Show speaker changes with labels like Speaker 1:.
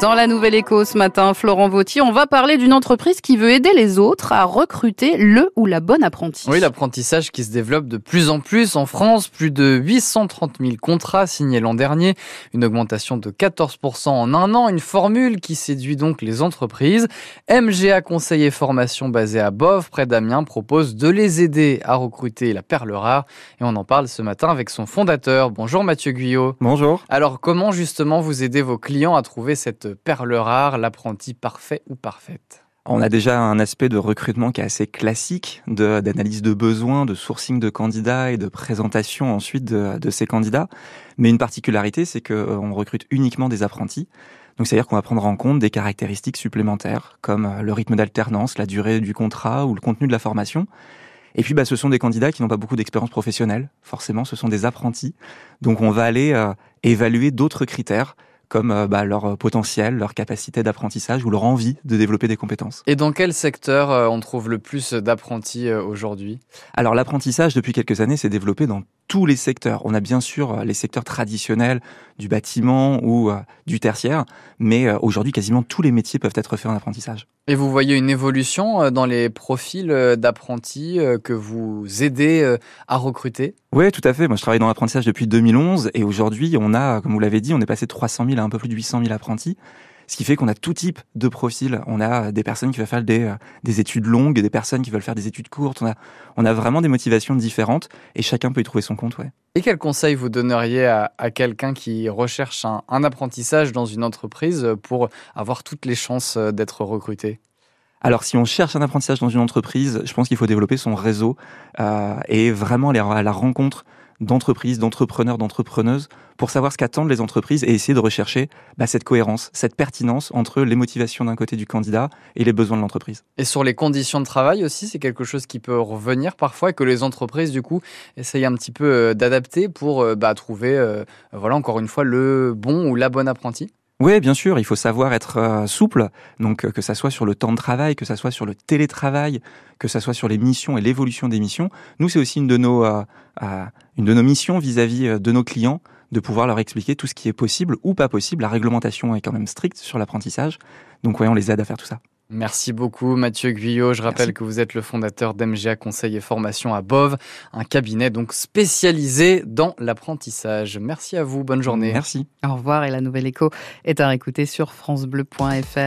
Speaker 1: Dans la Nouvelle Éco ce matin, Florent Vautier, on va parler d'une entreprise qui veut aider les autres à recruter le ou la bonne apprenti.
Speaker 2: Oui, l'apprentissage qui se développe de plus en plus en France. Plus de 830 000 contrats signés l'an dernier. Une augmentation de 14% en un an. Une formule qui séduit donc les entreprises. MGA Conseil et Formation basé à Bove, près d'Amiens, propose de les aider à recruter la perle rare. Et on en parle ce matin avec son fondateur. Bonjour Mathieu Guyot.
Speaker 3: Bonjour.
Speaker 2: Alors, comment justement vous aidez vos clients à trouver cette perle rare, l'apprenti parfait ou parfaite?
Speaker 3: On a déjà un aspect de recrutement qui est assez classique, d'analyse de, besoins, de sourcing de candidats et de présentation ensuite de, ces candidats. Mais une particularité, c'est qu'on euh, recrute uniquement des apprentis. Donc c'est-à-dire qu'on va prendre en compte des caractéristiques supplémentaires, comme euh, le rythme d'alternance, la durée du contrat ou le contenu de la formation. Et puis, bah, ce sont des candidats qui n'ont pas beaucoup d'expérience professionnelle. Forcément, ce sont des apprentis. Donc, on va aller euh, évaluer d'autres critères comme euh, bah, leur potentiel, leur capacité d'apprentissage ou leur envie de développer des compétences.
Speaker 2: Et dans quel secteur euh, on trouve le plus d'apprentis euh, aujourd'hui?
Speaker 3: Alors l'apprentissage, depuis quelques années, s'est développé dans tous les secteurs. On a bien sûr les secteurs traditionnels du bâtiment ou du tertiaire, mais aujourd'hui, quasiment tous les métiers peuvent être faits en apprentissage.
Speaker 2: Et vous voyez une évolution dans les profils d'apprentis que vous aidez à recruter?
Speaker 3: Oui, tout à fait. Moi, je travaille dans l'apprentissage depuis 2011 et aujourd'hui, on a, comme vous l'avez dit, on est passé de 300 000 à un peu plus de 800 000 apprentis. Ce qui fait qu'on a tout type de profils. On a des personnes qui veulent faire des, euh, des études longues, des personnes qui veulent faire des études courtes. On a, on a vraiment des motivations différentes et chacun peut y trouver son compte. Ouais.
Speaker 2: Et quel conseil vous donneriez à, à quelqu'un qui recherche un, un apprentissage dans une entreprise pour avoir toutes les chances euh, d'être recruté?
Speaker 3: Alors, si on cherche un apprentissage dans une entreprise, je pense qu'il faut développer son réseau euh, et vraiment aller à la rencontre d'entreprises, d'entrepreneurs, d'entrepreneuses pour savoir ce qu'attendent les entreprises et essayer de rechercher bah, cette cohérence, cette pertinence entre les motivations d'un côté du candidat et les besoins de l'entreprise.
Speaker 2: Et sur les conditions de travail aussi, c'est quelque chose qui peut revenir parfois et que les entreprises du coup essayent un petit peu euh, d'adapter pour euh, bah, trouver, euh, voilà encore une fois, le bon ou la bonne apprenti.
Speaker 3: Oui, bien sûr, il faut savoir être euh, souple, donc euh, que ça soit sur le temps de travail, que ça soit sur le télétravail, que ça soit sur les missions et l'évolution des missions. Nous, c'est aussi une de nos, euh, une de nos missions vis-à-vis de nos clients de pouvoir leur expliquer tout ce qui est possible ou pas possible. La réglementation est quand même stricte sur l'apprentissage, donc voyons on les aide à faire tout ça.
Speaker 2: Merci beaucoup Mathieu Guyot. Je rappelle que vous êtes le fondateur d'MGA Conseil et Formation à Bove, un cabinet donc spécialisé dans l'apprentissage. Merci à vous, bonne journée.
Speaker 3: Merci.
Speaker 1: Au revoir et la nouvelle écho est à réécouter sur francebleu.fr.